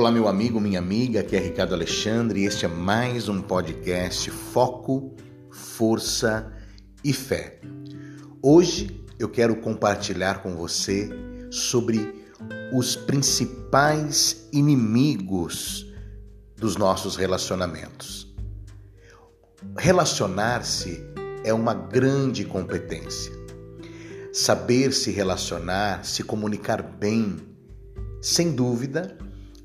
Olá, meu amigo, minha amiga, aqui é Ricardo Alexandre e este é mais um podcast Foco, Força e Fé. Hoje eu quero compartilhar com você sobre os principais inimigos dos nossos relacionamentos. Relacionar-se é uma grande competência. Saber se relacionar, se comunicar bem, sem dúvida,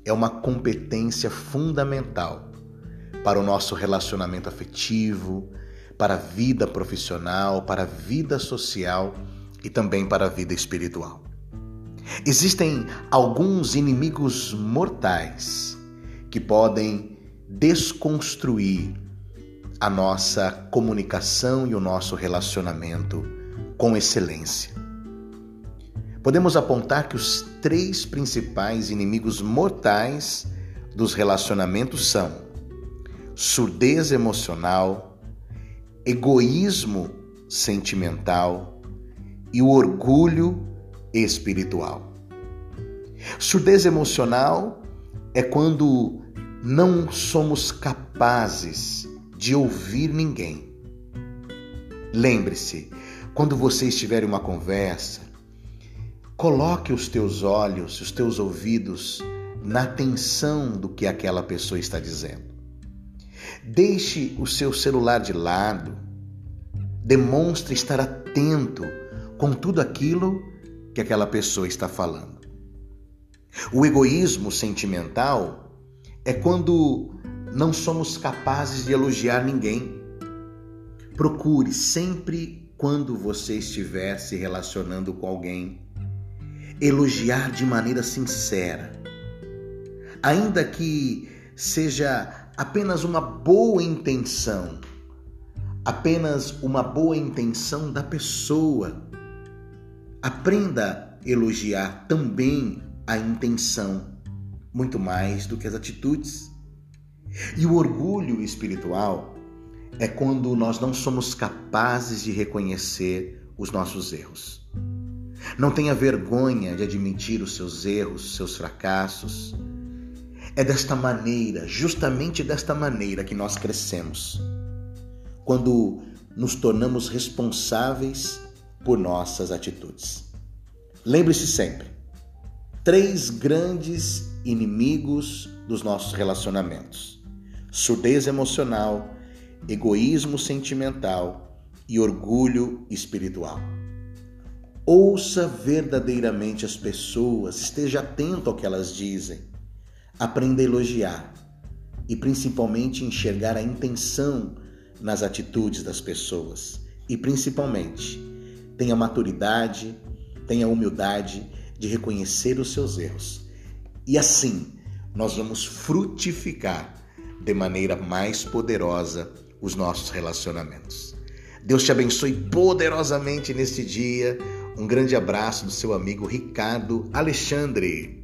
é uma competência fundamental para o nosso relacionamento afetivo, para a vida profissional, para a vida social e também para a vida espiritual. Existem alguns inimigos mortais que podem desconstruir a nossa comunicação e o nosso relacionamento com excelência. Podemos apontar que os três principais inimigos mortais dos relacionamentos são surdez emocional, egoísmo sentimental e o orgulho espiritual. Surdez emocional é quando não somos capazes de ouvir ninguém. Lembre-se, quando você estiver em uma conversa, coloque os teus olhos, os teus ouvidos na atenção do que aquela pessoa está dizendo. Deixe o seu celular de lado. Demonstre estar atento com tudo aquilo que aquela pessoa está falando. O egoísmo sentimental é quando não somos capazes de elogiar ninguém. Procure sempre quando você estiver se relacionando com alguém elogiar de maneira sincera. Ainda que seja apenas uma boa intenção, apenas uma boa intenção da pessoa. Aprenda a elogiar também a intenção, muito mais do que as atitudes. E o orgulho espiritual é quando nós não somos capazes de reconhecer os nossos erros. Não tenha vergonha de admitir os seus erros, seus fracassos. É desta maneira, justamente desta maneira, que nós crescemos. Quando nos tornamos responsáveis por nossas atitudes. Lembre-se sempre: três grandes inimigos dos nossos relacionamentos: surdez emocional, egoísmo sentimental e orgulho espiritual. Ouça verdadeiramente as pessoas, esteja atento ao que elas dizem. Aprenda a elogiar e principalmente enxergar a intenção nas atitudes das pessoas. E principalmente, tenha maturidade, tenha humildade de reconhecer os seus erros. E assim, nós vamos frutificar de maneira mais poderosa os nossos relacionamentos. Deus te abençoe poderosamente neste dia um grande abraço do seu amigo Ricardo Alexandre.